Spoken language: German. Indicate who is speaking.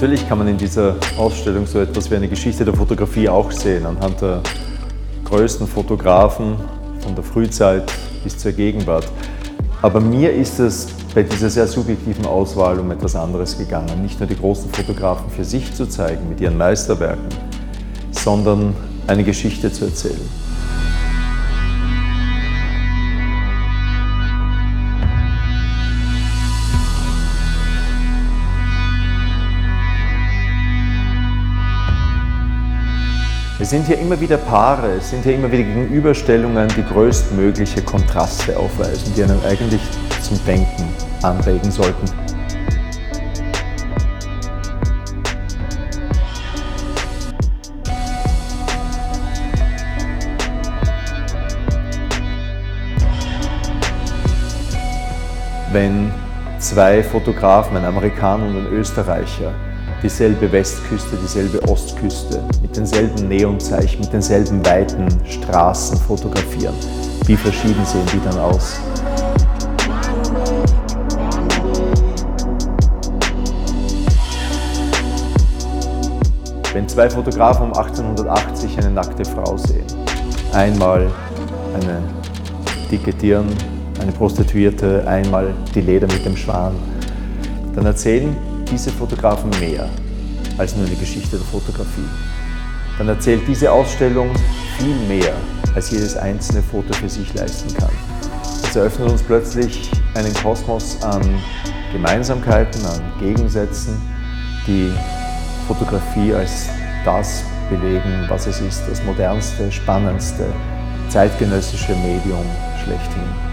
Speaker 1: kann man in dieser Ausstellung so etwas wie eine Geschichte der Fotografie auch sehen, anhand der größten Fotografen von der Frühzeit bis zur Gegenwart. Aber mir ist es bei dieser sehr subjektiven Auswahl um etwas anderes gegangen. Nicht nur die großen Fotografen für sich zu zeigen mit ihren Meisterwerken, sondern eine Geschichte zu erzählen. Es sind hier immer wieder Paare, es sind hier immer wieder Gegenüberstellungen, die größtmögliche Kontraste aufweisen, die einen eigentlich zum Denken anregen sollten. Wenn zwei Fotografen, ein Amerikaner und ein Österreicher, dieselbe Westküste, dieselbe Ostküste, mit denselben Neonzeichen, mit denselben weiten Straßen fotografieren. Wie verschieden sehen die dann aus? Wenn zwei Fotografen um 1880 eine nackte Frau sehen, einmal eine dicke Dirn, eine Prostituierte, einmal die Leder mit dem Schwan, dann erzählen diese Fotografen mehr als nur eine Geschichte der Fotografie. Dann erzählt diese Ausstellung viel mehr, als jedes einzelne Foto für sich leisten kann. Es eröffnet uns plötzlich einen Kosmos an Gemeinsamkeiten, an Gegensätzen, die Fotografie als das belegen, was es ist, das modernste, spannendste, zeitgenössische Medium schlechthin.